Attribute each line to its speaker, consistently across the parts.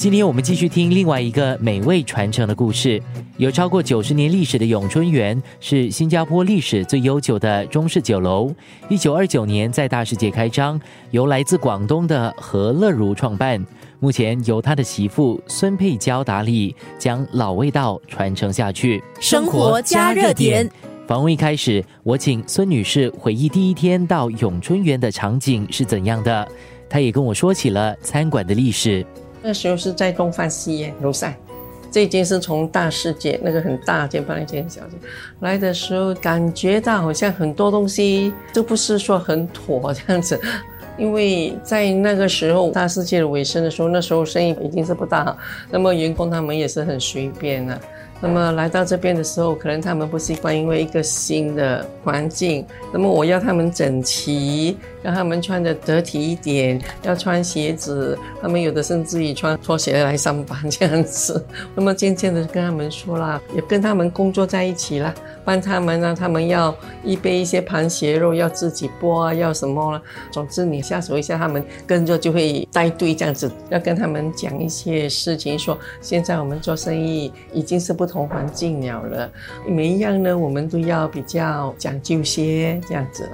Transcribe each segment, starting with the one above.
Speaker 1: 今天我们继续听另外一个美味传承的故事。有超过九十年历史的永春园是新加坡历史最悠久的中式酒楼。一九二九年在大世界开张，由来自广东的何乐如创办。目前由他的媳妇孙佩娇打理，将老味道传承下去。
Speaker 2: 生活加热点。
Speaker 1: 访问一开始，我请孙女士回忆第一天到永春园的场景是怎样的。她也跟我说起了餐馆的历史。
Speaker 3: 那时候是在东方西宴楼上，这间是从大世界那个很大间搬一间小间来的时候，感觉到好像很多东西都不是说很妥这样子，因为在那个时候大世界的尾声的时候，那时候生意已经是不大好，那么员工他们也是很随便啊。那么来到这边的时候，可能他们不习惯，因为一个新的环境。那么我要他们整齐，让他们穿的得体一点，要穿鞋子。他们有的甚至于穿拖鞋来上班这样子。那么渐渐的跟他们说了，也跟他们工作在一起了。帮他们呢，他们要预备一些盘鞋肉，要自己剥啊，要什么了？总之你下手一下，他们跟着就会带队这样子。要跟他们讲一些事情，说现在我们做生意已经是不同环境了了，每一样呢，我们都要比较讲究些这样子了。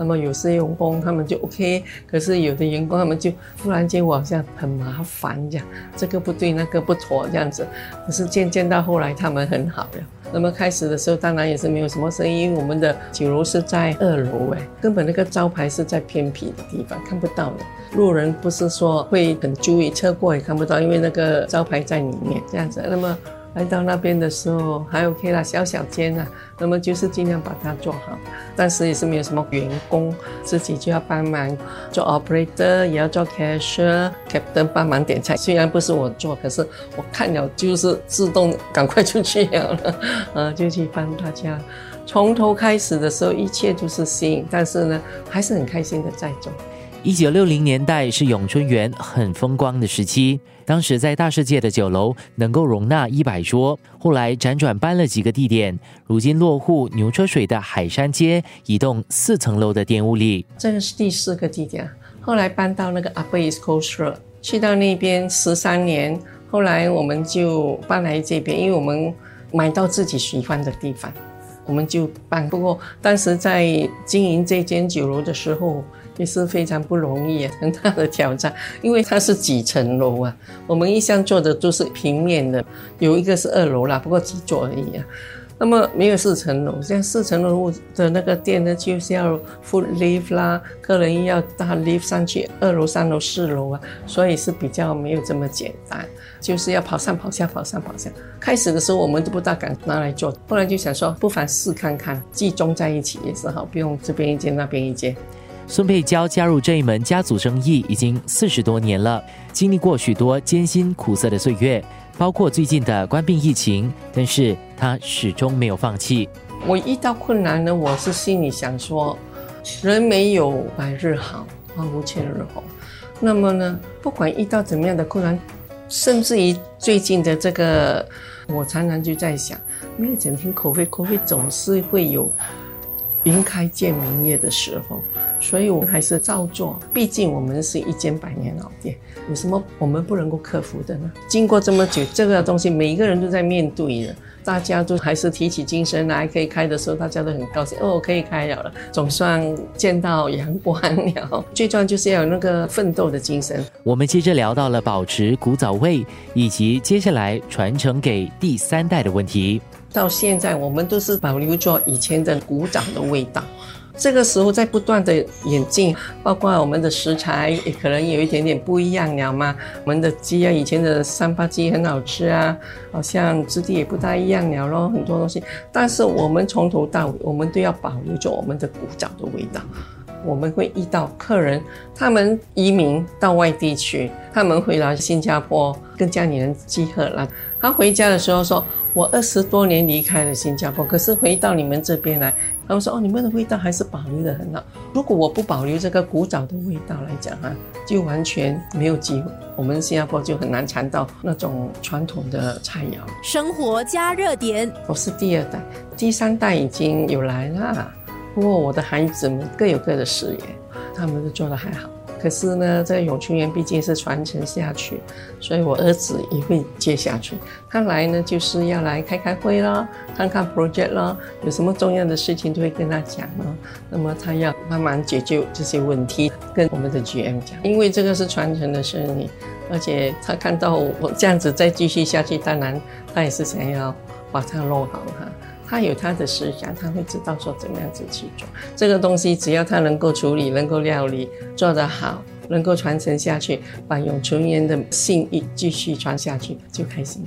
Speaker 3: 那么有些员工他们就 OK，可是有的员工他们就突然间我好像很麻烦这样，这个不对那个不妥这样子。可是渐渐到后来他们很好了。那么开始的时候当然也是没有什么声音，我们的酒楼是在二楼哎，根本那个招牌是在偏僻的地方看不到的，路人不是说会很注意车过也看不到，因为那个招牌在里面这样子。那么。来到那边的时候还 OK 啦，小小间啊，那么就是尽量把它做好，但是也是没有什么员工，自己就要帮忙做 operator，也要做 cashier，captain 帮忙点菜。虽然不是我做，可是我看了就是自动赶快出去了，呃，就去帮大家。从头开始的时候，一切都是新，但是呢，还是很开心的在做。
Speaker 1: 一九六零年代是永春园很风光的时期，当时在大世界的酒楼能够容纳一百桌，后来辗转搬了几个地点，如今落户牛车水的海山街一栋四层楼的店屋里。
Speaker 3: 这个是第四个地点，后来搬到那个 Upper East Coast Road，去到那边十三年，后来我们就搬来这边，因为我们买到自己喜欢的地方，我们就办。不过当时在经营这间酒楼的时候。也是非常不容易，很大的挑战，因为它是几层楼啊。我们一向做的都是平面的，有一个是二楼啦，不过几座而已啊。那么没有四层楼，像四层楼的那个店呢，就是要付 lift 啦，客人要搭 lift 上去二楼、三楼、四楼啊，所以是比较没有这么简单，就是要跑上跑下、跑上跑下。开始的时候我们都不大敢拿来做，后来就想说，不妨试看看，集中在一起也是好，不用这边一间那边一间。
Speaker 1: 孙佩娇加入这一门家族生意已经四十多年了，经历过许多艰辛苦涩的岁月，包括最近的官病疫情，但是她始终没有放弃。
Speaker 3: 我遇到困难呢，我是心里想说，人没有百日好，花无千日红。那么呢，不管遇到怎么样的困难，甚至于最近的这个，我常常就在想，没有整天口费，口费总是会有。云开见明月的时候，所以我们还是照做。毕竟我们是一间百年老店，有什么我们不能够克服的呢？经过这么久，这个东西每一个人都在面对的，大家都还是提起精神来，可以开的时候，大家都很高兴。哦，可以开了了，总算见到阳光了。最重要就是要有那个奋斗的精神。
Speaker 1: 我们接着聊到了保持古早味，以及接下来传承给第三代的问题。
Speaker 3: 到现在，我们都是保留着以前的古早的味道。这个时候在不断的演进，包括我们的食材也可能有一点点不一样了嘛。我们的鸡啊，以前的三八鸡很好吃啊，好像质地也不太一样了咯，很多东西。但是我们从头到尾，我们都要保留着我们的古早的味道。我们会遇到客人，他们移民到外地去，他们回来新加坡跟家里人集合了。他回家的时候说：“我二十多年离开了新加坡，可是回到你们这边来，他们说哦，你们的味道还是保留的很好。如果我不保留这个古早的味道来讲啊，就完全没有机会。我们新加坡就很难尝到那种传统的菜肴。”
Speaker 2: 生活加热点，
Speaker 3: 我是第二代，第三代已经有来了。不过我的孩子们各有各的事业，他们都做得还好。可是呢，这个永春园毕竟是传承下去，所以我儿子也会接下去。他来呢，就是要来开开会啦，看看 project 啦，有什么重要的事情都会跟他讲啊。那么他要慢慢解决这些问题，跟我们的 GM 讲，因为这个是传承的生意，而且他看到我这样子再继续下去，当然他也是想要把它弄好哈。他有他的思想，他会知道说怎么样子去做这个东西。只要他能够处理，能够料理做得好，能够传承下去，把永春园的信誉继续传下去，就开心。